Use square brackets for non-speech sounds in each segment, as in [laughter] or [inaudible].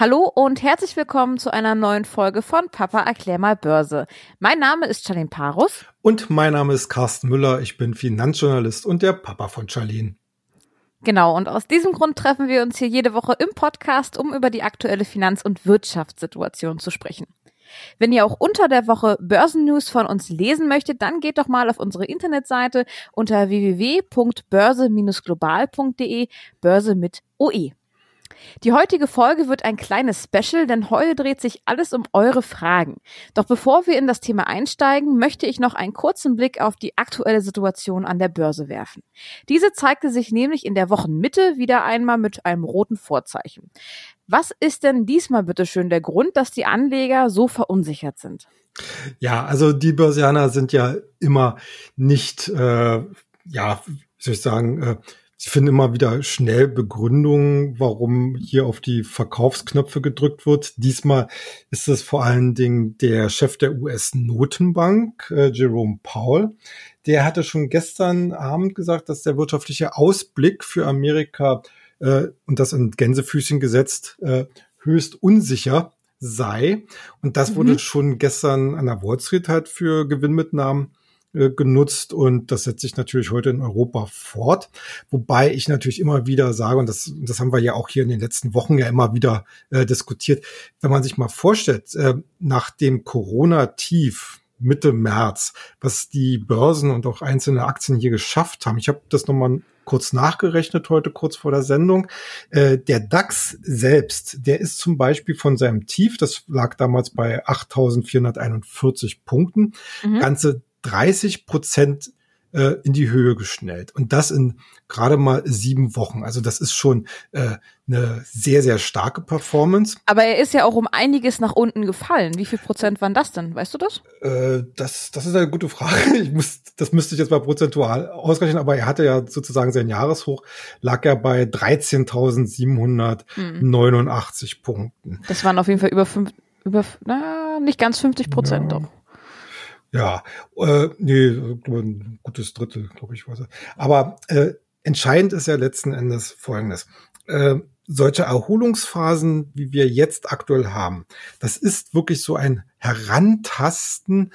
Hallo und herzlich willkommen zu einer neuen Folge von Papa erklär mal Börse. Mein Name ist Charlene Parus. Und mein Name ist Carsten Müller. Ich bin Finanzjournalist und der Papa von Charlene. Genau, und aus diesem Grund treffen wir uns hier jede Woche im Podcast, um über die aktuelle Finanz- und Wirtschaftssituation zu sprechen. Wenn ihr auch unter der Woche Börsennews von uns lesen möchtet, dann geht doch mal auf unsere Internetseite unter www.börse-global.de, Börse mit OE. Die heutige Folge wird ein kleines Special, denn heute dreht sich alles um eure Fragen. Doch bevor wir in das Thema einsteigen, möchte ich noch einen kurzen Blick auf die aktuelle Situation an der Börse werfen. Diese zeigte sich nämlich in der Wochenmitte wieder einmal mit einem roten Vorzeichen. Was ist denn diesmal bitteschön der Grund, dass die Anleger so verunsichert sind? Ja, also die Börsianer sind ja immer nicht, äh, ja, soll ich sagen, äh, Sie finden immer wieder schnell Begründungen, warum hier auf die Verkaufsknöpfe gedrückt wird. Diesmal ist es vor allen Dingen der Chef der US-Notenbank, äh, Jerome Powell. Der hatte schon gestern Abend gesagt, dass der wirtschaftliche Ausblick für Amerika äh, und das in Gänsefüßchen gesetzt äh, höchst unsicher sei. Und das mhm. wurde schon gestern an der Wall Street halt für Gewinnmitnahmen genutzt und das setzt sich natürlich heute in Europa fort. Wobei ich natürlich immer wieder sage, und das, das haben wir ja auch hier in den letzten Wochen ja immer wieder äh, diskutiert, wenn man sich mal vorstellt, äh, nach dem Corona-Tief Mitte März, was die Börsen und auch einzelne Aktien hier geschafft haben. Ich habe das nochmal kurz nachgerechnet heute, kurz vor der Sendung. Äh, der DAX selbst, der ist zum Beispiel von seinem Tief, das lag damals bei 8.441 Punkten, mhm. ganze 30 Prozent äh, in die Höhe geschnellt. Und das in gerade mal sieben Wochen. Also das ist schon äh, eine sehr, sehr starke Performance. Aber er ist ja auch um einiges nach unten gefallen. Wie viel Prozent waren das denn? Weißt du das? Äh, das, das ist eine gute Frage. [laughs] Ich muss, das müsste ich jetzt mal prozentual ausrechnen, aber er hatte ja sozusagen sein Jahreshoch, lag ja bei 13.789 mhm. Punkten. Das waren auf jeden Fall über fünf, über, na, nicht ganz 50 Prozent ja. doch. Ja, äh, nee, ein gutes Drittel, glaube ich. Was. Aber äh, entscheidend ist ja letzten Endes Folgendes. Äh, solche Erholungsphasen, wie wir jetzt aktuell haben, das ist wirklich so ein Herantasten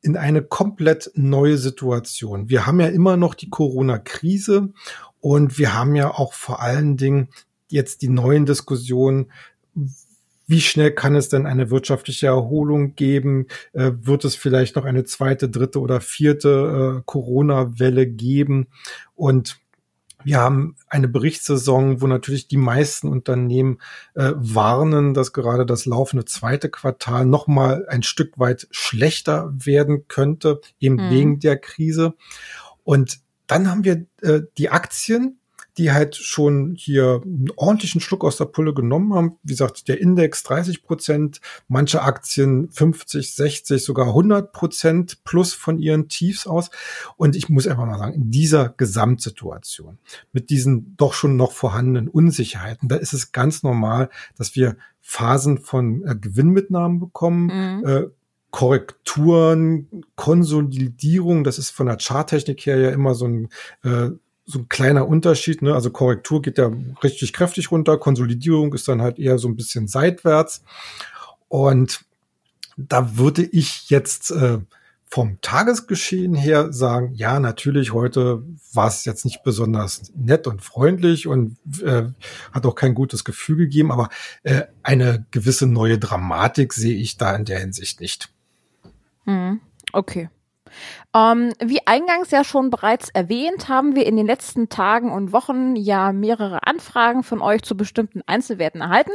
in eine komplett neue Situation. Wir haben ja immer noch die Corona-Krise und wir haben ja auch vor allen Dingen jetzt die neuen Diskussionen, wie schnell kann es denn eine wirtschaftliche Erholung geben? Äh, wird es vielleicht noch eine zweite, dritte oder vierte äh, Corona-Welle geben? Und wir haben eine Berichtssaison, wo natürlich die meisten Unternehmen äh, warnen, dass gerade das laufende zweite Quartal noch mal ein Stück weit schlechter werden könnte, eben mhm. wegen der Krise. Und dann haben wir äh, die Aktien, die halt schon hier einen ordentlichen Schluck aus der Pulle genommen haben. Wie gesagt, der Index 30 Prozent, manche Aktien 50, 60, sogar 100 Prozent plus von ihren Tiefs aus. Und ich muss einfach mal sagen, in dieser Gesamtsituation mit diesen doch schon noch vorhandenen Unsicherheiten, da ist es ganz normal, dass wir Phasen von äh, Gewinnmitnahmen bekommen, mhm. äh, Korrekturen, Konsolidierung, das ist von der Charttechnik her ja immer so ein äh, so ein kleiner Unterschied. Ne? Also Korrektur geht ja richtig kräftig runter, Konsolidierung ist dann halt eher so ein bisschen seitwärts. Und da würde ich jetzt äh, vom Tagesgeschehen her sagen, ja, natürlich, heute war es jetzt nicht besonders nett und freundlich und äh, hat auch kein gutes Gefühl gegeben, aber äh, eine gewisse neue Dramatik sehe ich da in der Hinsicht nicht. Hm, okay. Ähm, wie eingangs ja schon bereits erwähnt, haben wir in den letzten Tagen und Wochen ja mehrere Anfragen von euch zu bestimmten Einzelwerten erhalten.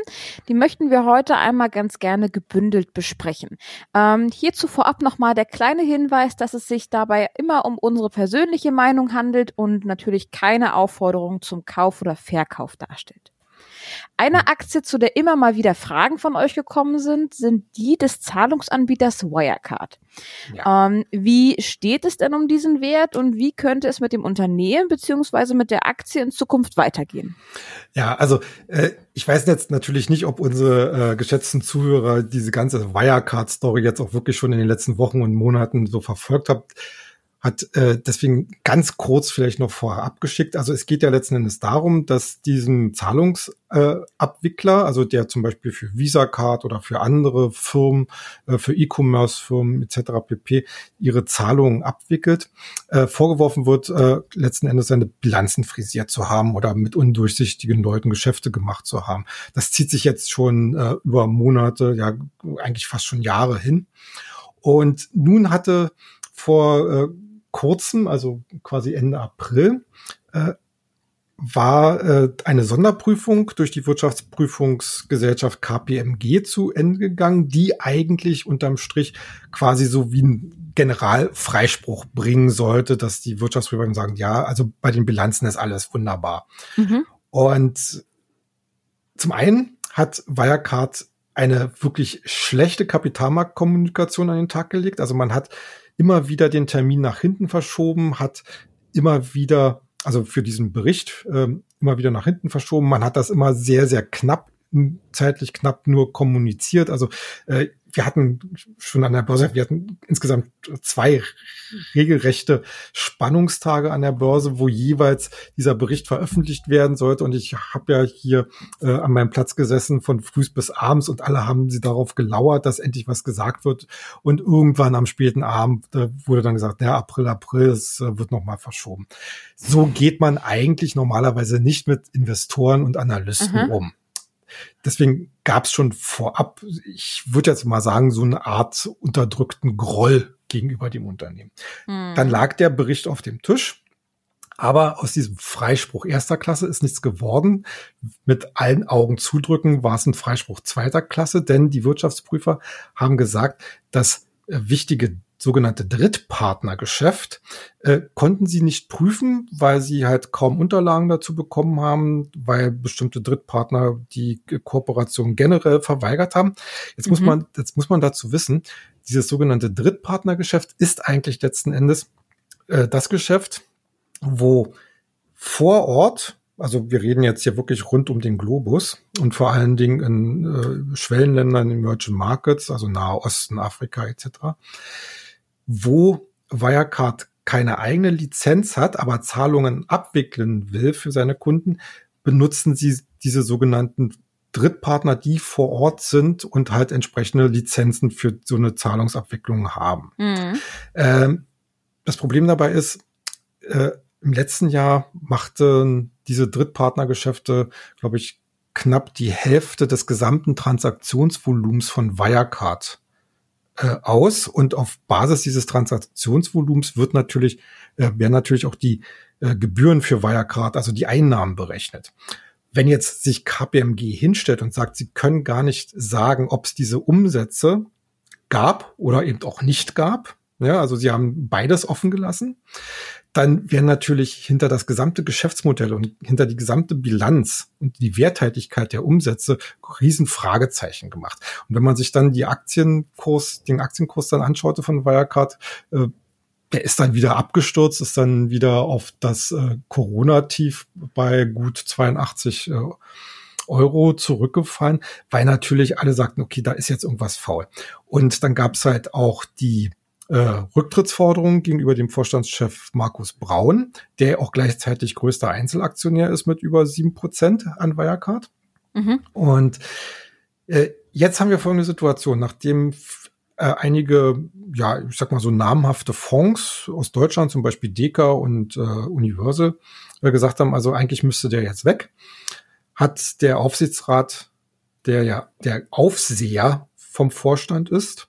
Die möchten wir heute einmal ganz gerne gebündelt besprechen. Ähm, hierzu vorab nochmal der kleine Hinweis, dass es sich dabei immer um unsere persönliche Meinung handelt und natürlich keine Aufforderung zum Kauf oder Verkauf darstellt. Eine Aktie, zu der immer mal wieder Fragen von euch gekommen sind, sind die des Zahlungsanbieters Wirecard. Ja. Ähm, wie steht es denn um diesen Wert und wie könnte es mit dem Unternehmen beziehungsweise mit der Aktie in Zukunft weitergehen? Ja, also äh, ich weiß jetzt natürlich nicht, ob unsere äh, geschätzten Zuhörer diese ganze Wirecard-Story jetzt auch wirklich schon in den letzten Wochen und Monaten so verfolgt habt hat äh, deswegen ganz kurz vielleicht noch vorher abgeschickt. Also es geht ja letzten Endes darum, dass diesen Zahlungsabwickler, äh, also der zum Beispiel für Visa Card oder für andere Firmen, äh, für E-Commerce-Firmen etc. pp. ihre Zahlungen abwickelt, äh, vorgeworfen wird, äh, letzten Endes seine Bilanzen frisiert zu haben oder mit undurchsichtigen Leuten Geschäfte gemacht zu haben. Das zieht sich jetzt schon äh, über Monate, ja eigentlich fast schon Jahre hin. Und nun hatte vor äh, kurzem, also quasi Ende April, äh, war äh, eine Sonderprüfung durch die Wirtschaftsprüfungsgesellschaft KPMG zu Ende gegangen, die eigentlich unterm Strich quasi so wie ein Generalfreispruch bringen sollte, dass die Wirtschaftsprüfer sagen, ja, also bei den Bilanzen ist alles wunderbar. Mhm. Und zum einen hat Wirecard eine wirklich schlechte Kapitalmarktkommunikation an den Tag gelegt. Also man hat immer wieder den Termin nach hinten verschoben, hat immer wieder, also für diesen Bericht, äh, immer wieder nach hinten verschoben. Man hat das immer sehr, sehr knapp zeitlich knapp nur kommuniziert. Also äh, wir hatten schon an der Börse, wir hatten insgesamt zwei regelrechte Spannungstage an der Börse, wo jeweils dieser Bericht veröffentlicht werden sollte. Und ich habe ja hier äh, an meinem Platz gesessen von früh bis abends und alle haben sie darauf gelauert, dass endlich was gesagt wird. Und irgendwann am späten Abend äh, wurde dann gesagt, ja, April, April, es äh, wird nochmal verschoben. So geht man eigentlich normalerweise nicht mit Investoren und Analysten mhm. um. Deswegen gab es schon vorab, ich würde jetzt mal sagen, so eine Art unterdrückten Groll gegenüber dem Unternehmen. Hm. Dann lag der Bericht auf dem Tisch. Aber aus diesem Freispruch erster Klasse ist nichts geworden. Mit allen Augen zudrücken war es ein Freispruch zweiter Klasse, denn die Wirtschaftsprüfer haben gesagt, dass äh, wichtige sogenannte Drittpartnergeschäft äh, konnten sie nicht prüfen, weil sie halt kaum Unterlagen dazu bekommen haben, weil bestimmte Drittpartner die Kooperation generell verweigert haben. Jetzt mhm. muss man, jetzt muss man dazu wissen, dieses sogenannte Drittpartnergeschäft ist eigentlich letzten Endes äh, das Geschäft, wo vor Ort also wir reden jetzt hier wirklich rund um den Globus und vor allen Dingen in äh, Schwellenländern, Emerging Markets, also Nahe Osten, Afrika etc wo Wirecard keine eigene Lizenz hat, aber Zahlungen abwickeln will für seine Kunden, benutzen sie diese sogenannten Drittpartner, die vor Ort sind und halt entsprechende Lizenzen für so eine Zahlungsabwicklung haben. Mhm. Ähm, das Problem dabei ist, äh, im letzten Jahr machten diese Drittpartnergeschäfte, glaube ich, knapp die Hälfte des gesamten Transaktionsvolumens von Wirecard äh, aus und auf Basis dieses Transaktionsvolumens wird natürlich, äh, werden natürlich auch die äh, Gebühren für Wirecard, also die Einnahmen berechnet. Wenn jetzt sich KPMG hinstellt und sagt, sie können gar nicht sagen, ob es diese Umsätze gab oder eben auch nicht gab, ja, also sie haben beides offen gelassen, dann werden natürlich hinter das gesamte Geschäftsmodell und hinter die gesamte Bilanz und die Werthaltigkeit der Umsätze riesen Fragezeichen gemacht. Und wenn man sich dann die Aktienkurs, den Aktienkurs dann anschaute von Wirecard, äh, der ist dann wieder abgestürzt, ist dann wieder auf das äh, Corona-Tief bei gut 82 äh, Euro zurückgefallen, weil natürlich alle sagten, okay, da ist jetzt irgendwas faul. Und dann gab es halt auch die äh, Rücktrittsforderung gegenüber dem Vorstandschef Markus Braun, der auch gleichzeitig größter Einzelaktionär ist mit über sieben Prozent an Wirecard. Mhm. Und äh, jetzt haben wir folgende Situation, nachdem äh, einige, ja, ich sag mal so namhafte Fonds aus Deutschland, zum Beispiel Deka und äh, Universal, äh, gesagt haben, also eigentlich müsste der jetzt weg, hat der Aufsichtsrat, der ja der Aufseher vom Vorstand ist,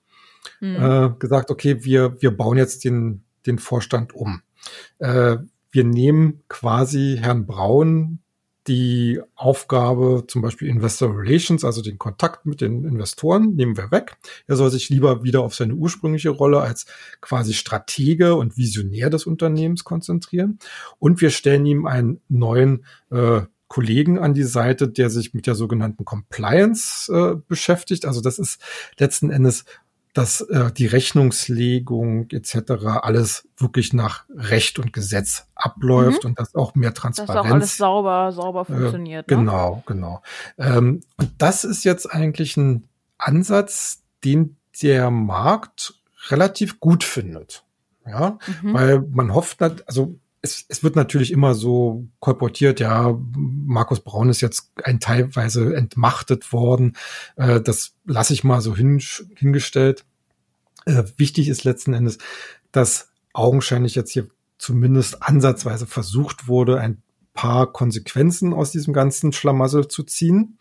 mhm. äh, gesagt, okay, wir, wir bauen jetzt den, den Vorstand um. Äh, wir nehmen quasi Herrn Braun die Aufgabe, zum Beispiel Investor Relations, also den Kontakt mit den Investoren, nehmen wir weg. Er soll sich lieber wieder auf seine ursprüngliche Rolle als quasi Stratege und Visionär des Unternehmens konzentrieren. Und wir stellen ihm einen neuen äh, Kollegen an die Seite, der sich mit der sogenannten Compliance äh, beschäftigt. Also das ist letzten Endes dass äh, die Rechnungslegung etc. alles wirklich nach Recht und Gesetz abläuft mhm. und dass auch mehr Transparenz. Dass auch alles sauber, sauber äh, funktioniert. Äh, genau, ne? genau. Ähm, und das ist jetzt eigentlich ein Ansatz, den der Markt relativ gut findet. Ja, mhm. weil man hofft, also es, es wird natürlich immer so kolportiert, ja, Markus Braun ist jetzt ein teilweise entmachtet worden. Äh, das lasse ich mal so hin, hingestellt. Äh, wichtig ist letzten Endes, dass augenscheinlich jetzt hier zumindest ansatzweise versucht wurde, ein paar Konsequenzen aus diesem ganzen Schlamassel zu ziehen.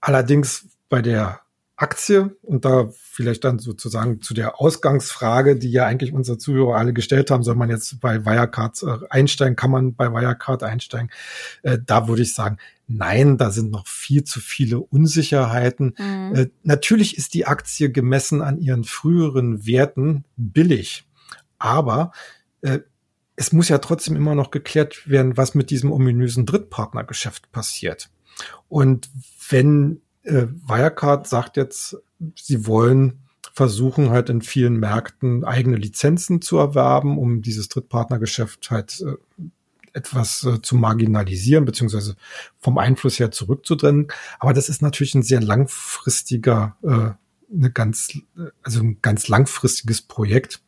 Allerdings bei der Aktie und da vielleicht dann sozusagen zu der Ausgangsfrage, die ja eigentlich unsere Zuhörer alle gestellt haben, soll man jetzt bei Wirecard äh, einsteigen, kann man bei Wirecard einsteigen? Äh, da würde ich sagen, nein, da sind noch viel zu viele Unsicherheiten. Mhm. Äh, natürlich ist die Aktie gemessen an ihren früheren Werten billig, aber äh, es muss ja trotzdem immer noch geklärt werden, was mit diesem ominösen Drittpartnergeschäft passiert. Und wenn äh, Wirecard sagt jetzt, sie wollen versuchen halt in vielen Märkten eigene Lizenzen zu erwerben, um dieses Drittpartnergeschäft halt äh, etwas äh, zu marginalisieren, beziehungsweise vom Einfluss her zurückzudrennen. Aber das ist natürlich ein sehr langfristiger, äh, eine ganz, also ein ganz langfristiges Projekt.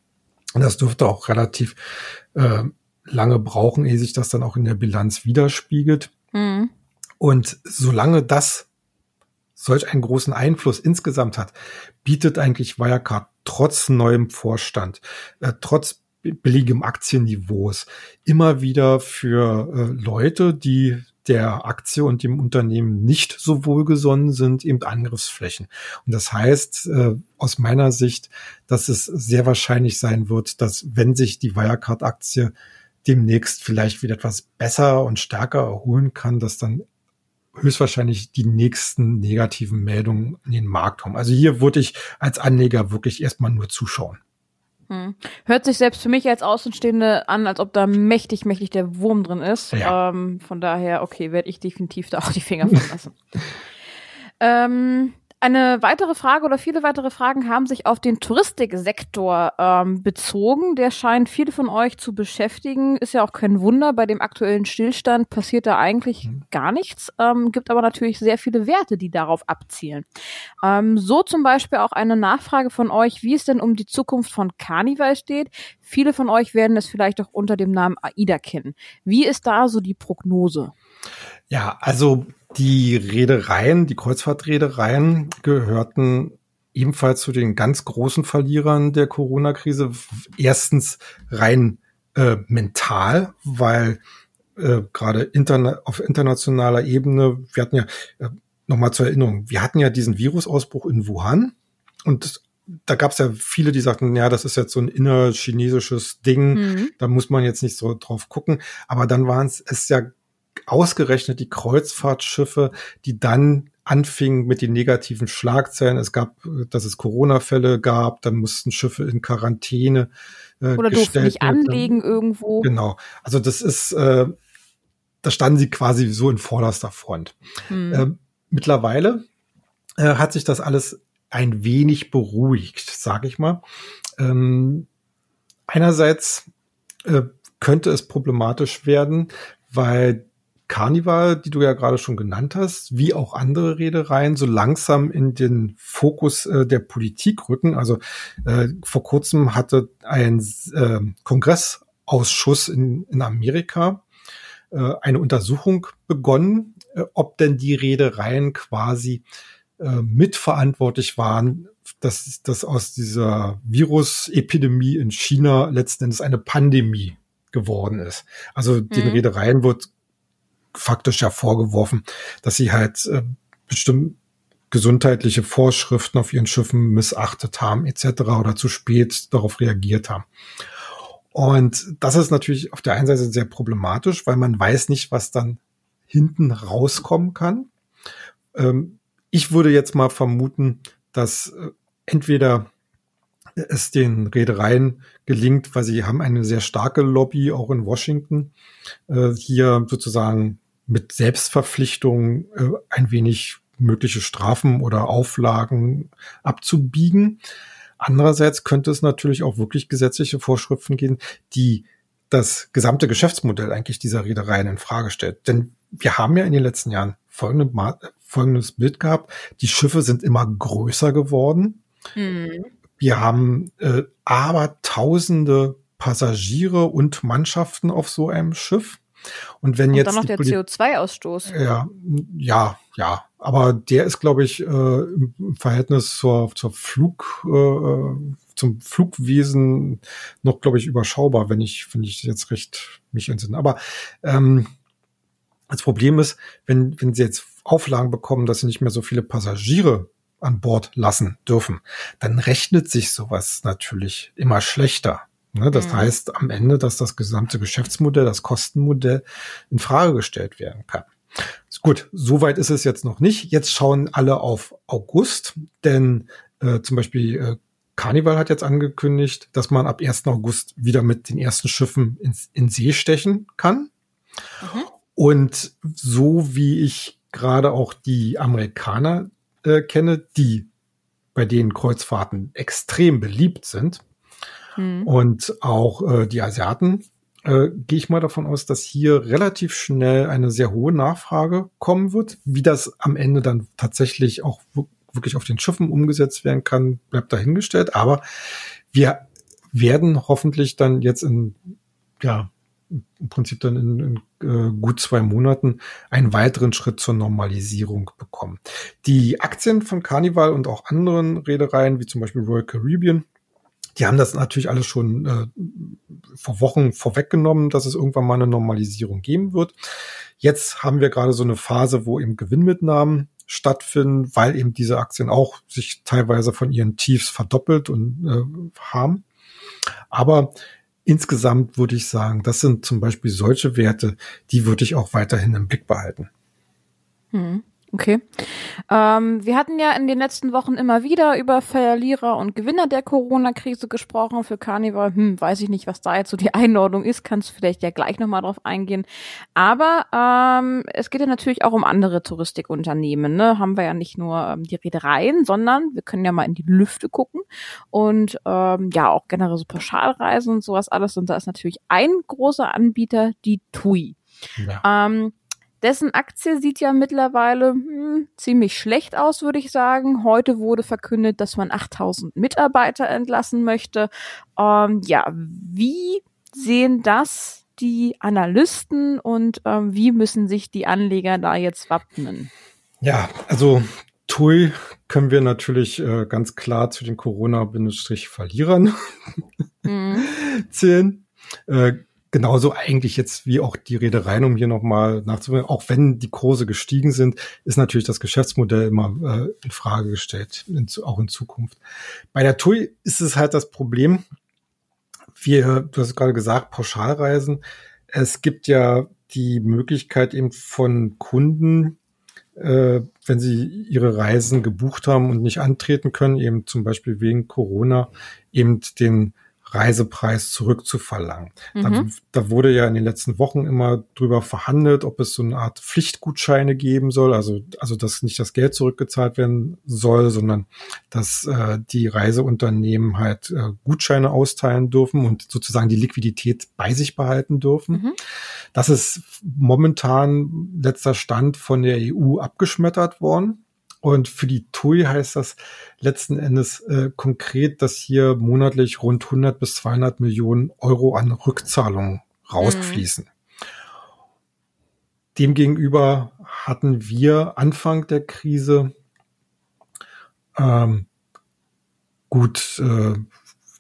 Und das dürfte auch relativ äh, lange brauchen, ehe sich das dann auch in der Bilanz widerspiegelt. Mhm. Und solange das solch einen großen Einfluss insgesamt hat, bietet eigentlich Wirecard trotz neuem Vorstand, äh, trotz billigem Aktienniveaus immer wieder für äh, Leute, die der Aktie und dem Unternehmen nicht so wohlgesonnen sind, eben Angriffsflächen. Und das heißt äh, aus meiner Sicht, dass es sehr wahrscheinlich sein wird, dass wenn sich die Wirecard-Aktie demnächst vielleicht wieder etwas besser und stärker erholen kann, dass dann höchstwahrscheinlich die nächsten negativen Meldungen in den Markt kommen. Also hier würde ich als Anleger wirklich erstmal nur zuschauen. Hm. Hört sich selbst für mich als Außenstehende an, als ob da mächtig, mächtig der Wurm drin ist. Ja. Ähm, von daher, okay, werde ich definitiv da auch die Finger von lassen. [laughs] ähm, eine weitere Frage oder viele weitere Fragen haben sich auf den Touristiksektor ähm, bezogen. Der scheint viele von euch zu beschäftigen. Ist ja auch kein Wunder. Bei dem aktuellen Stillstand passiert da eigentlich mhm. gar nichts. Ähm, gibt aber natürlich sehr viele Werte, die darauf abzielen. Ähm, so zum Beispiel auch eine Nachfrage von euch, wie es denn um die Zukunft von Carnival steht. Viele von euch werden es vielleicht auch unter dem Namen AIDA kennen. Wie ist da so die Prognose? Ja, also die Reedereien, die Kreuzfahrtreedereien gehörten ebenfalls zu den ganz großen Verlierern der Corona-Krise. Erstens rein äh, mental, weil äh, gerade interna auf internationaler Ebene, wir hatten ja, äh, nochmal zur Erinnerung, wir hatten ja diesen Virusausbruch in Wuhan und da gab es ja viele, die sagten, ja, das ist jetzt so ein innerchinesisches Ding, mhm. da muss man jetzt nicht so drauf gucken. Aber dann waren es es ja ausgerechnet die Kreuzfahrtschiffe, die dann anfingen mit den negativen Schlagzeilen. Es gab, dass es Corona-Fälle gab, dann mussten Schiffe in Quarantäne äh, oder durften nicht anlegen irgendwo. Genau. Also das ist, äh, da standen sie quasi so in vorderster Front. Hm. Äh, mittlerweile äh, hat sich das alles ein wenig beruhigt, sage ich mal. Ähm, einerseits äh, könnte es problematisch werden, weil Carnival, die du ja gerade schon genannt hast, wie auch andere Redereien, so langsam in den Fokus äh, der Politik rücken. Also äh, vor kurzem hatte ein äh, Kongressausschuss in, in Amerika äh, eine Untersuchung begonnen, äh, ob denn die Reedereien quasi äh, mitverantwortlich waren, dass, dass aus dieser Virusepidemie in China letzten Endes eine Pandemie geworden ist. Also den mhm. Reedereien wird faktisch ja vorgeworfen, dass sie halt äh, bestimmt gesundheitliche Vorschriften auf ihren Schiffen missachtet haben etc. oder zu spät darauf reagiert haben. Und das ist natürlich auf der einen Seite sehr problematisch, weil man weiß nicht, was dann hinten rauskommen kann. Ähm, ich würde jetzt mal vermuten, dass äh, entweder es den Reedereien gelingt, weil sie haben eine sehr starke Lobby auch in Washington, äh, hier sozusagen mit Selbstverpflichtung äh, ein wenig mögliche Strafen oder Auflagen abzubiegen. Andererseits könnte es natürlich auch wirklich gesetzliche Vorschriften geben, die das gesamte Geschäftsmodell eigentlich dieser Reedereien in Frage stellt. Denn wir haben ja in den letzten Jahren folgende, folgendes Bild gehabt. Die Schiffe sind immer größer geworden. Mhm. wir haben äh, aber tausende Passagiere und Mannschaften auf so einem Schiff. Und wenn Und jetzt dann noch der Poli- CO2-Ausstoß. ja, ja, ja. Aber der ist, glaube ich, äh, im im Verhältnis zur, zur Flug, äh, zum Flugwesen noch, glaube ich, überschaubar, wenn ich, wenn ich jetzt recht mich entsinne. Aber ähm, das Problem ist, wenn, wenn sie jetzt Auflagen bekommen, dass sie nicht mehr so viele Passagiere an Bord lassen dürfen, dann rechnet sich sowas natürlich immer schlechter. Ne? Das Mhm. heißt am Ende, dass das gesamte Geschäftsmodell, das Kostenmodell in Frage gestellt werden kann. Gut, soweit ist es jetzt noch nicht. Jetzt schauen alle auf August, denn äh, zum Beispiel äh, Carnival hat jetzt angekündigt, dass man ab 1. August wieder mit den ersten Schiffen ins, in See stechen kann. Mhm. Und so wie ich gerade auch die Amerikaner äh, kenne, die bei denen Kreuzfahrten extrem beliebt sind Hm. und auch äh, die Asiaten, äh, gehe ich mal davon aus, dass hier relativ schnell eine sehr hohe Nachfrage kommen wird. Wie das am Ende dann tatsächlich auch wir- wirklich auf den Schiffen umgesetzt werden kann, bleibt dahingestellt. Aber wir werden hoffentlich dann jetzt in, ja, im Prinzip dann in, in äh, gut zwei Monaten einen weiteren Schritt zur Normalisierung bekommen. Die Aktien von Carnival und auch anderen Reedereien, wie zum Beispiel Royal Caribbean, die haben das natürlich alles schon äh, vor Wochen vorweggenommen, dass es irgendwann mal eine Normalisierung geben wird. Jetzt haben wir gerade so eine Phase, wo eben Gewinnmitnahmen stattfinden, weil eben diese Aktien auch sich teilweise von ihren Tiefs verdoppelt und äh, haben. Aber insgesamt würde ich sagen, das sind zum Beispiel solche Werte, die würde ich auch weiterhin im Blick behalten. Hm. Okay. Ähm, wir hatten ja in den letzten Wochen immer wieder über Verlierer und Gewinner der Corona-Krise gesprochen. Für Carnival, hm, weiß ich nicht, was da jetzt so die [laughs] Einordnung ist, kannst du vielleicht ja gleich nochmal drauf eingehen. Aber ähm, es geht ja natürlich auch um andere Touristikunternehmen. Ne? Haben wir ja nicht nur ähm, die Reedereien, sondern wir können ja mal in die Lüfte gucken und ähm, ja auch generell so Pauschalreisen und sowas alles. Und da ist natürlich ein großer Anbieter, die TUI. Ja. Ähm, dessen Aktie sieht ja mittlerweile hm, ziemlich schlecht aus, würde ich sagen. Heute wurde verkündet, dass man 8000 Mitarbeiter entlassen möchte. Ähm, ja, wie sehen das die Analysten und ähm, wie müssen sich die Anleger da jetzt wappnen? Ja, also TUI können wir natürlich äh, ganz klar zu den Corona-Verlierern Mhm. [laughs] zählen. Äh, genauso eigentlich jetzt wie auch die Reedereien, um hier nochmal nachzudenken. Auch wenn die Kurse gestiegen sind, ist natürlich das Geschäftsmodell immer äh, in Frage gestellt, in, auch in Zukunft. Bei der TUI ist es halt das Problem, wir, du hast gerade gesagt, Pauschalreisen. Es gibt ja die Möglichkeit eben von Kunden, äh, wenn sie ihre Reisen gebucht haben und nicht antreten können, eben zum Beispiel wegen Corona, eben den Reisepreis zurückzuverlangen. Da, Mhm. da wurde ja in den letzten Wochen immer drüber verhandelt, ob es so eine Art Pflichtgutscheine geben soll, also, also dass nicht das Geld zurückgezahlt werden soll, sondern dass äh, die Reiseunternehmen halt äh, Gutscheine austeilen dürfen und sozusagen die Liquidität bei sich behalten dürfen. Mhm. Das ist momentan letzter Stand von der EU abgeschmettert worden. Und für die TUI heißt das letzten Endes äh, konkret, dass hier monatlich rund 100 bis 200 Millionen Euro an Rückzahlungen rausfließen. Demgegenüber hatten wir Anfang der Krise ähm, gut, äh,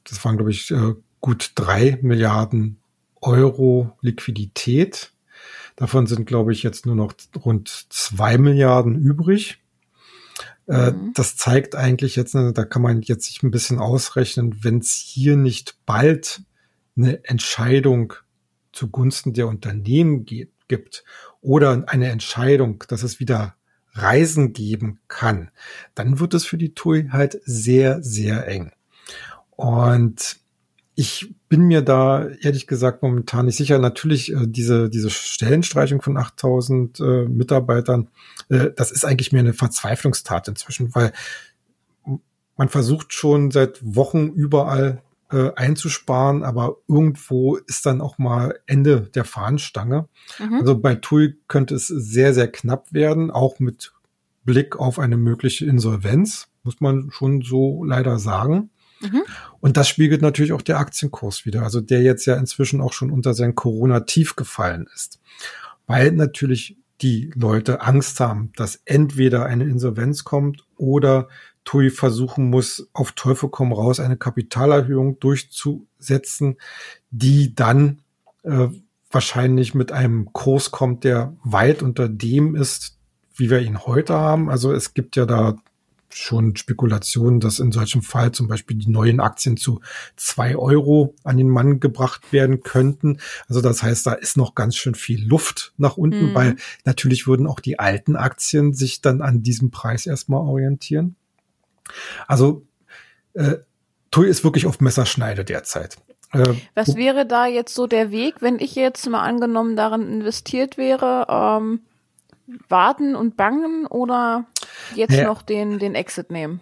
das waren glaube ich äh, gut drei Milliarden Euro Liquidität. Davon sind, glaube ich, jetzt nur noch rund zwei Milliarden übrig. Äh, Mhm. Das zeigt eigentlich jetzt, ne, da kann man jetzt sich ein bisschen ausrechnen, wenn es hier nicht bald eine Entscheidung zugunsten der Unternehmen geht, gibt oder eine Entscheidung, dass es wieder Reisen geben kann, dann wird es für die TUI halt sehr, sehr eng. Und ich bin mir da ehrlich gesagt momentan nicht sicher. Natürlich äh, diese diese Stellenstreichung von 8000 äh, Mitarbeitern, äh, das ist eigentlich mehr eine Verzweiflungstat inzwischen, weil man versucht schon seit Wochen überall äh, einzusparen, aber irgendwo ist dann auch mal Ende der Fahnenstange. Mhm. Also bei TUI könnte es sehr sehr knapp werden, auch mit Blick auf eine mögliche Insolvenz, muss man schon so leider sagen. Mhm. Und das spiegelt natürlich auch der Aktienkurs wieder, also der jetzt ja inzwischen auch schon unter sein Corona-Tief gefallen ist. Weil natürlich die Leute Angst haben, dass entweder eine Insolvenz kommt oder TUI versuchen muss, auf Teufel komm raus eine Kapitalerhöhung durchzusetzen, die dann äh, wahrscheinlich mit einem Kurs kommt, der weit unter dem ist, wie wir ihn heute haben. Also es gibt ja da schon Spekulationen, dass in solchem Fall zum Beispiel die neuen Aktien zu zwei Euro an den Mann gebracht werden könnten. Also das heißt, da ist noch ganz schön viel Luft nach unten, mhm. weil natürlich würden auch die alten Aktien sich dann an diesem Preis erstmal orientieren. Also äh, TUI ist wirklich auf Messerschneide derzeit. Äh, Was wäre da jetzt so der Weg, wenn ich jetzt mal angenommen darin investiert wäre? Ähm warten und bangen oder jetzt naja, noch den, den Exit nehmen?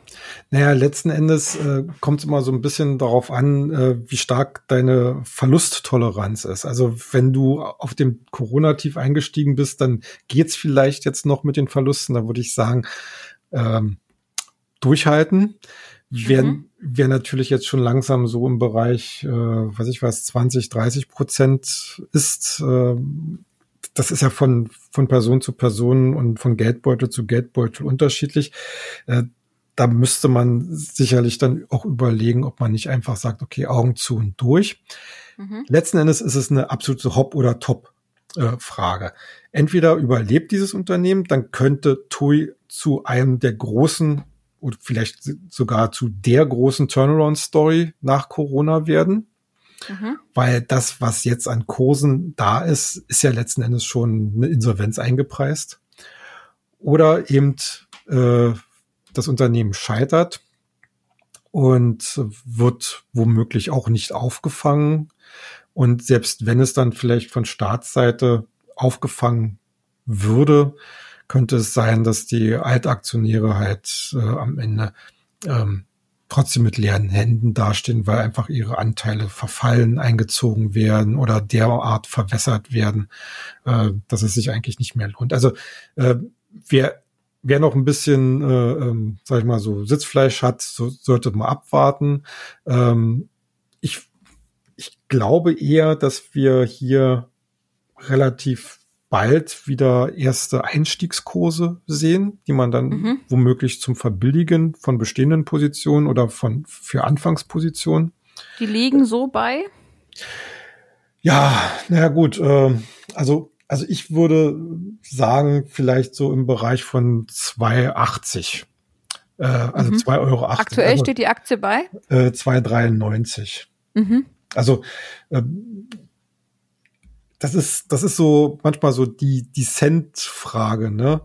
Naja, letzten Endes äh, kommt es immer so ein bisschen darauf an, äh, wie stark deine Verlusttoleranz ist. Also wenn du auf dem Corona-Tief eingestiegen bist, dann geht's vielleicht jetzt noch mit den Verlusten. Da würde ich sagen, ähm, durchhalten. Wer, mhm. wer natürlich jetzt schon langsam so im Bereich, äh, was ich weiß, 20, 30 Prozent ist, äh, das ist ja von, von Person zu Person und von Geldbeutel zu Geldbeutel unterschiedlich. Äh, da müsste man sicherlich dann auch überlegen, ob man nicht einfach sagt, okay, Augen zu und durch. Mhm. Letzten Endes ist es eine absolute Hop- oder Top-Frage. Äh, Entweder überlebt dieses Unternehmen, dann könnte TUI zu einem der großen oder vielleicht sogar zu der großen Turnaround-Story nach Corona werden. Mhm. Weil das, was jetzt an Kursen da ist, ist ja letzten Endes schon eine Insolvenz eingepreist. Oder eben äh, das Unternehmen scheitert und wird womöglich auch nicht aufgefangen. Und selbst wenn es dann vielleicht von Staatsseite aufgefangen würde, könnte es sein, dass die Altaktionäre halt äh, am Ende ähm, trotzdem mit leeren Händen dastehen, weil einfach ihre Anteile verfallen, eingezogen werden oder derart verwässert werden, äh, dass es sich eigentlich nicht mehr lohnt. Also äh, wer wer noch ein bisschen, äh, ähm, sag ich mal so, Sitzfleisch hat, so, sollte mal abwarten. Ähm, ich, ich glaube eher, dass wir hier relativ bald wieder erste Einstiegskurse sehen, die man dann mhm. womöglich zum Verbilligen von bestehenden Positionen oder von für Anfangspositionen. Die liegen so bei? Ja, naja gut, äh, also also ich würde sagen, vielleicht so im Bereich von 2,80. Äh, also mhm. 2,80 Euro. Aktuell also, steht die Aktie bei? Äh, 2,93. Mhm. Also äh, das ist, das ist so manchmal so die, die Cent-Frage, ne?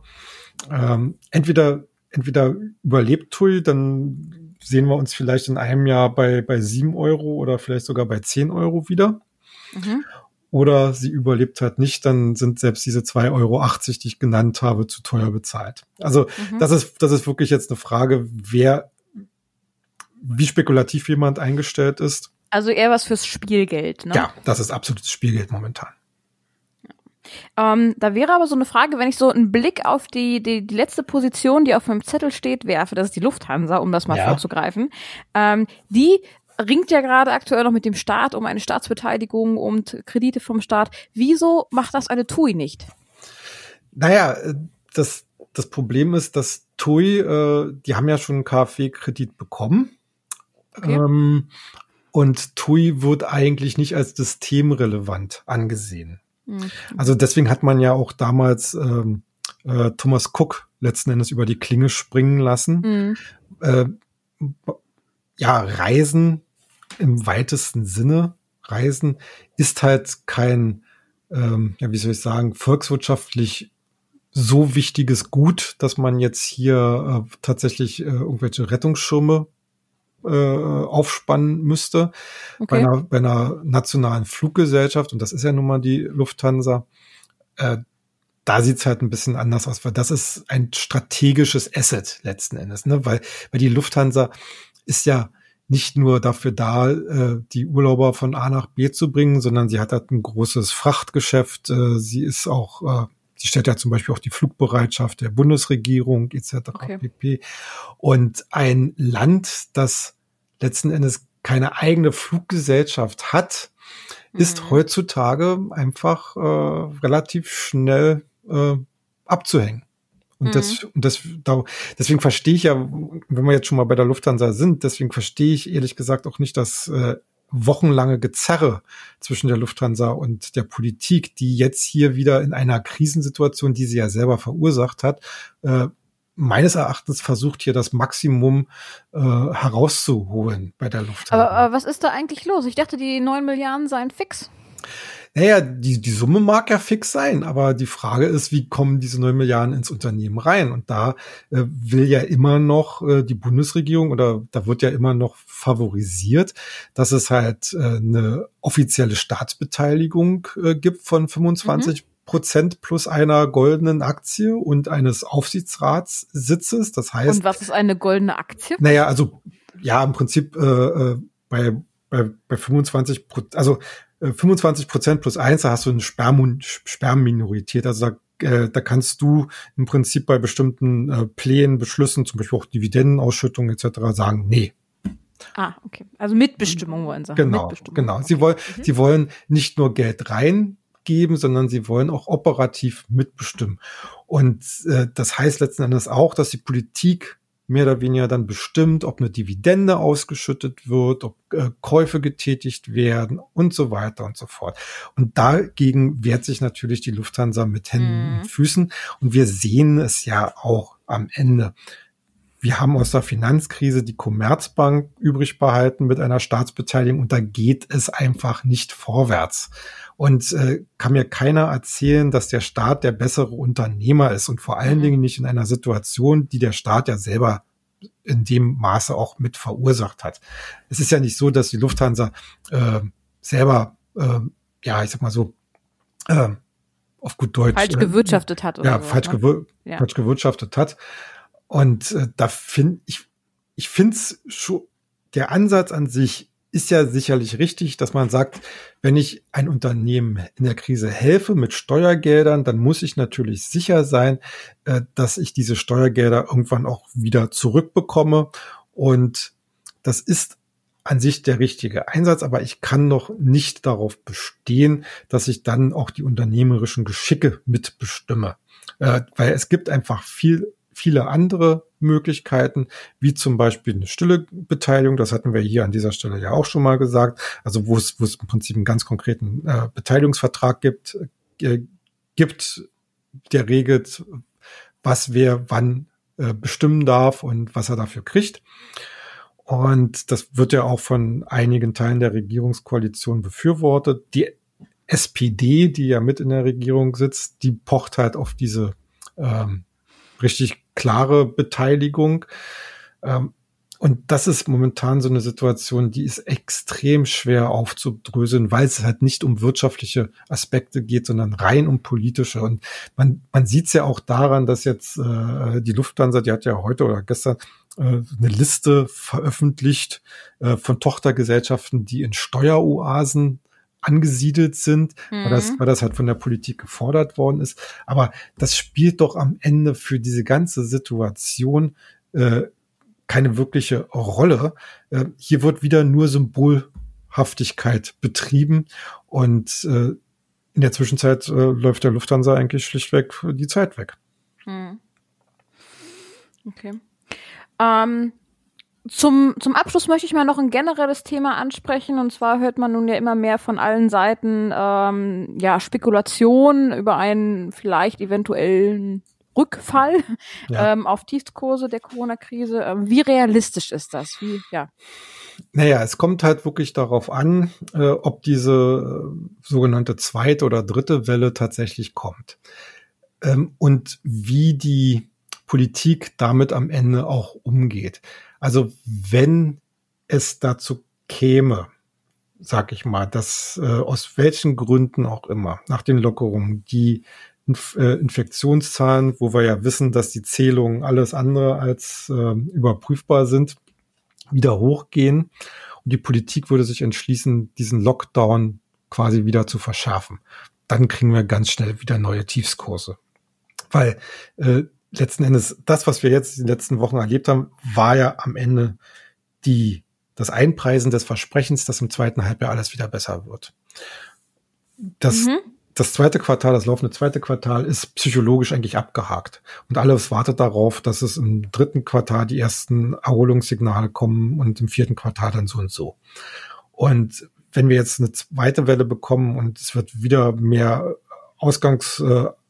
Ähm, entweder, entweder überlebt TUI, dann sehen wir uns vielleicht in einem Jahr bei, bei sieben Euro oder vielleicht sogar bei zehn Euro wieder. Mhm. Oder sie überlebt halt nicht, dann sind selbst diese zwei Euro, achtzig, die ich genannt habe, zu teuer bezahlt. Also, mhm. das ist, das ist wirklich jetzt eine Frage, wer, wie spekulativ jemand eingestellt ist. Also eher was fürs Spielgeld, ne? Ja, das ist absolutes Spielgeld momentan. Ähm, da wäre aber so eine Frage, wenn ich so einen Blick auf die, die, die letzte Position, die auf meinem Zettel steht, werfe, das ist die Lufthansa, um das mal ja. vorzugreifen. Ähm, die ringt ja gerade aktuell noch mit dem Staat um eine Staatsbeteiligung und Kredite vom Staat. Wieso macht das eine TUI nicht? Naja, äh, das, das Problem ist, dass TUI, äh, die haben ja schon einen KfW-Kredit bekommen. Okay. Ähm, und TUI wird eigentlich nicht als systemrelevant angesehen. Mhm. Also deswegen hat man ja auch damals ähm, äh, Thomas Cook letzten Endes über die Klinge springen lassen. Mhm. Äh, ja, Reisen im weitesten Sinne, Reisen ist halt kein, ähm, ja, wie soll ich sagen, volkswirtschaftlich so wichtiges Gut, dass man jetzt hier äh, tatsächlich äh, irgendwelche Rettungsschirme äh, aufspannen müsste. Okay. Bei, einer, bei einer nationalen Fluggesellschaft, und das ist ja nun mal die Lufthansa, äh, da sieht's halt ein bisschen anders aus, weil das ist ein strategisches Asset letzten Endes, ne? Weil, weil die Lufthansa ist ja nicht nur dafür da, äh, die Urlauber von A nach B zu bringen, sondern sie hat halt ein großes Frachtgeschäft. Äh, sie ist auch, äh, sie stellt ja zum Beispiel auch die Flugbereitschaft der Bundesregierung etc. Okay. pp. Und ein Land, das letzten Endes keine eigene Fluggesellschaft hat, ist mhm. heutzutage einfach äh, relativ schnell äh, abzuhängen. Und mhm. das, und das, da, deswegen verstehe ich ja, wenn wir jetzt schon mal bei der Lufthansa sind, deswegen verstehe ich ehrlich gesagt auch nicht das äh, wochenlange Gezerre zwischen der Lufthansa und der Politik, die jetzt hier wieder in einer Krisensituation, die sie ja selber verursacht hat, äh, meines Erachtens versucht hier das Maximum äh, herauszuholen bei der Lufthansa. Aber, aber was ist da eigentlich los? Ich dachte, die neun Milliarden seien fix. Naja, die, die Summe mag ja fix sein, aber die Frage ist, wie kommen diese neun Milliarden ins Unternehmen rein? Und da äh, will ja immer noch äh, die Bundesregierung oder da wird ja immer noch favorisiert, dass es halt äh, eine offizielle Staatsbeteiligung äh, gibt von 25 mhm. Prozent plus einer goldenen Aktie und eines Aufsichtsratssitzes. Das heißt. Und was ist eine goldene Aktie? Naja, also ja, im Prinzip äh, äh bei bei, bei 25 Prozent, also 25 äh, Prozent plus eins, da hast du eine Sperm Sperrminorität. Also da, äh, da kannst du im Prinzip bei bestimmten äh, Plänen, Beschlüssen, zum Beispiel auch Dividendenausschüttungen etc. sagen, nee. Ah, okay. Also Mitbestimmung wollen sie. Genau, genau. Sie wollen, mhm. sie wollen nicht nur Geld reingeben, sondern sie wollen auch operativ mitbestimmen. Und äh, das heißt letzten Endes auch, dass die Politik mehr oder weniger dann bestimmt, ob eine Dividende ausgeschüttet wird, ob äh, Käufe getätigt werden und so weiter und so fort. Und dagegen wehrt sich natürlich die Lufthansa mit Händen mhm. und Füßen. Und wir sehen es ja auch am Ende. Wir haben aus der Finanzkrise die Commerzbank übrig behalten mit einer Staatsbeteiligung und da geht es einfach nicht vorwärts. Und äh, kann mir keiner erzählen, dass der Staat der bessere Unternehmer ist und vor allen mhm. Dingen nicht in einer Situation, die der Staat ja selber in dem Maße auch mit verursacht hat. Es ist ja nicht so, dass die Lufthansa äh, selber, äh, ja, ich sag mal so, äh, auf gut Deutsch. Falsch äh, gewirtschaftet hat. Oder ja, so, falsch, ne? gewir ja. falsch gewirtschaftet hat. Und äh, da finde ich, ich finde es schon, der Ansatz an sich ist ja sicherlich richtig, dass man sagt, wenn ich ein Unternehmen in der Krise helfe mit Steuergeldern, dann muss ich natürlich sicher sein, äh, dass ich diese Steuergelder irgendwann auch wieder zurückbekomme. Und das ist an sich der richtige Einsatz, aber ich kann noch nicht darauf bestehen, dass ich dann auch die unternehmerischen Geschicke mitbestimme. Äh, weil es gibt einfach viel viele andere Möglichkeiten, wie zum Beispiel eine stille Beteiligung. Das hatten wir hier an dieser Stelle ja auch schon mal gesagt. Also wo es, wo es im Prinzip einen ganz konkreten äh, Beteiligungsvertrag gibt, äh, gibt, der regelt, was wer wann äh, bestimmen darf und was er dafür kriegt. Und das wird ja auch von einigen Teilen der Regierungskoalition befürwortet. Die SPD, die ja mit in der Regierung sitzt, die pocht halt auf diese ähm, richtig klare Beteiligung. Ähm, und das ist momentan so eine Situation, die ist extrem schwer aufzudröseln, weil es halt nicht um wirtschaftliche Aspekte geht, sondern rein um politische. Und man, man sieht es ja auch daran, dass jetzt äh, die Lufthansa, die hat ja heute oder gestern äh, eine Liste veröffentlicht äh, von Tochtergesellschaften, die in Steueroasen angesiedelt sind, mhm. weil, das, mhm. weil das halt von der Politik gefordert worden ist. Aber das spielt doch am Ende für diese ganze Situation äh, keine wirkliche Rolle. Äh, hier wird wieder nur Symbolhaftigkeit betrieben und äh, in der Zwischenzeit äh, läuft der Lufthansa eigentlich schlichtweg die Zeit weg. Mhm. Okay. Ähm, zum, zum Abschluss möchte ich mal noch ein generelles Thema ansprechen. Und zwar hört man nun ja immer mehr von allen Seiten ähm, ja, Spekulationen über einen vielleicht eventuellen Rückfall ja. ähm, auf Tiefskurse der Corona-Krise. Ähm, wie realistisch ist das? Wie, ja. Naja, es kommt halt wirklich darauf an, äh, ob diese äh, sogenannte zweite oder dritte Welle tatsächlich kommt. Ähm, und wie die Politik damit am Ende auch umgeht. Also wenn es dazu käme, sag ich mal, dass äh, aus welchen Gründen auch immer, nach den Lockerungen, die Inf äh, Infektionszahlen, wo wir ja wissen, dass die Zählungen alles andere als äh, überprüfbar sind, wieder hochgehen. Und die Politik würde sich entschließen, diesen Lockdown quasi wieder zu verschärfen. Dann kriegen wir ganz schnell wieder neue Tiefskurse. Weil äh, letzten Endes, das, was wir jetzt in den letzten Wochen erlebt haben, war ja am Ende die das Einpreisen des Versprechens, dass im zweiten Halbjahr alles wieder besser wird. Das, mhm. das zweite Quartal, das laufende zweite Quartal ist psychologisch eigentlich abgehakt. Und alles wartet darauf, dass es im dritten Quartal die ersten Erholungssignale kommen und im vierten Quartal dann so und so. Und wenn wir jetzt eine zweite Welle bekommen und es wird wieder mehr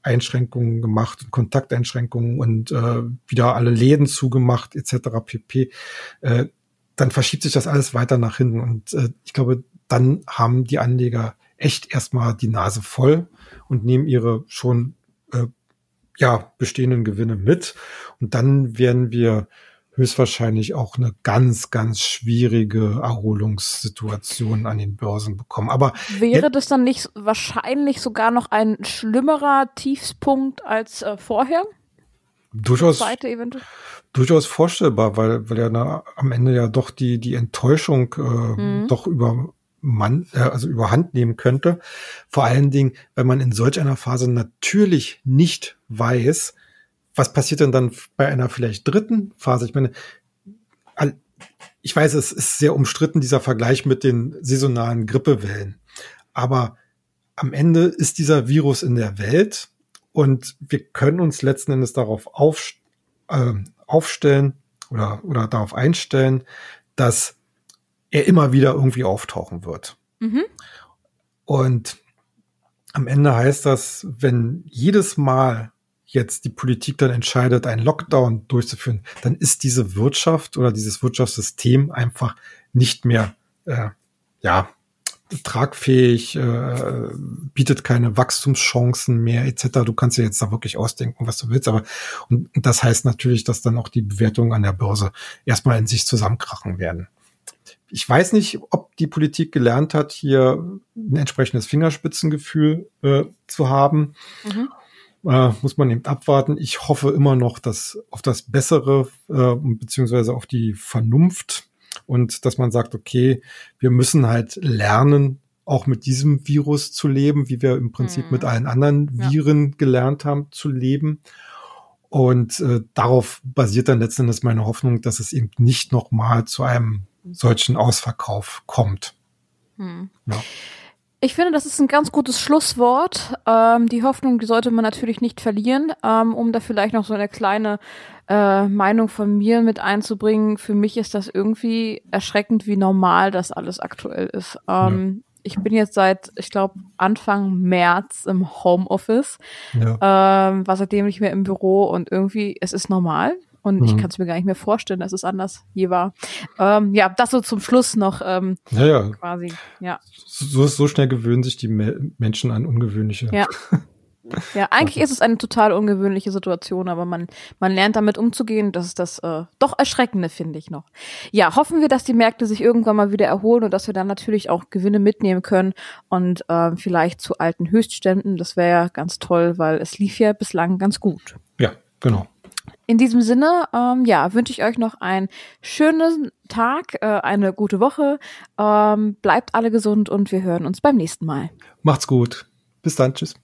Ausgangseinschränkungen gemacht und Kontakteinschränkungen und äh, wieder alle Läden zugemacht etc. pp, äh, dann verschiebt sich das alles weiter nach hinten. Und äh, ich glaube, dann haben die Anleger echt erstmal die Nase voll und nehmen ihre schon äh, ja bestehenden Gewinne mit. Und dann werden wir höchstwahrscheinlich auch eine ganz, ganz schwierige Erholungssituation an den Börsen bekommen. Aber wäre das dann nicht wahrscheinlich sogar noch ein schlimmerer Tiefspunkt als äh, vorher? Durchaus, durchaus vorstellbar, weil, weil ja na, am Ende ja doch die, die Enttäuschung äh, mhm. doch über man, äh, also überhand nehmen könnte. Vor allen Dingen, wenn man in solch einer Phase natürlich nicht weiß, was passiert denn dann bei einer vielleicht dritten Phase? Ich meine, ich weiß, es ist sehr umstritten, dieser Vergleich mit den saisonalen Grippewellen. Aber am Ende ist dieser Virus in der Welt und wir können uns letzten Endes darauf auf, äh, aufstellen oder, oder darauf einstellen, dass er immer wieder irgendwie auftauchen wird. Mhm. Und am Ende heißt das, wenn jedes Mal jetzt die Politik dann entscheidet, einen Lockdown durchzuführen, dann ist diese Wirtschaft oder dieses Wirtschaftssystem einfach nicht mehr äh, ja tragfähig, äh, bietet keine Wachstumschancen mehr etc. Du kannst dir jetzt da wirklich ausdenken, was du willst, aber und das heißt natürlich, dass dann auch die Bewertungen an der Börse erstmal in sich zusammenkrachen werden. Ich weiß nicht, ob die Politik gelernt hat, hier ein entsprechendes Fingerspitzengefühl äh, zu haben. Mhm äh, muss man eben abwarten. Ich hoffe immer noch, dass auf das Bessere äh, beziehungsweise auf die Vernunft und dass man sagt, okay, wir müssen halt lernen, auch mit diesem Virus zu leben, wie wir im Prinzip mhm. mit allen anderen Viren ja. gelernt haben zu leben. Und äh, darauf basiert dann letzten Endes meine Hoffnung, dass es eben nicht nochmal zu einem solchen Ausverkauf kommt. Mhm. Ja. Ich finde, das ist ein ganz gutes Schlusswort. Ähm, die Hoffnung, die sollte man natürlich nicht verlieren, ähm, um da vielleicht noch so eine kleine äh, Meinung von mir mit einzubringen. Für mich ist das irgendwie erschreckend, wie normal das alles aktuell ist. Ähm, ja. Ich bin jetzt seit, ich glaube, Anfang März im Homeoffice, ja. ähm, war seitdem nicht mehr im Büro und irgendwie, es ist normal. Und mhm. ich kann es mir gar nicht mehr vorstellen, dass es anders je war. Ähm, ja, das so zum Schluss noch ähm, ja, ja. quasi. Ja. So, so schnell gewöhnen sich die Me Menschen an ungewöhnliche. Ja. [laughs] Ja, eigentlich ist es eine total ungewöhnliche Situation, aber man, man lernt damit umzugehen. Das ist das äh, doch Erschreckende, finde ich noch. Ja, hoffen wir, dass die Märkte sich irgendwann mal wieder erholen und dass wir dann natürlich auch Gewinne mitnehmen können und äh, vielleicht zu alten Höchstständen. Das wäre ja ganz toll, weil es lief ja bislang ganz gut. Ja, genau. In diesem Sinne, ähm, ja, wünsche ich euch noch einen schönen Tag, äh, eine gute Woche. Ähm, bleibt alle gesund und wir hören uns beim nächsten Mal. Macht's gut. Bis dann. Tschüss.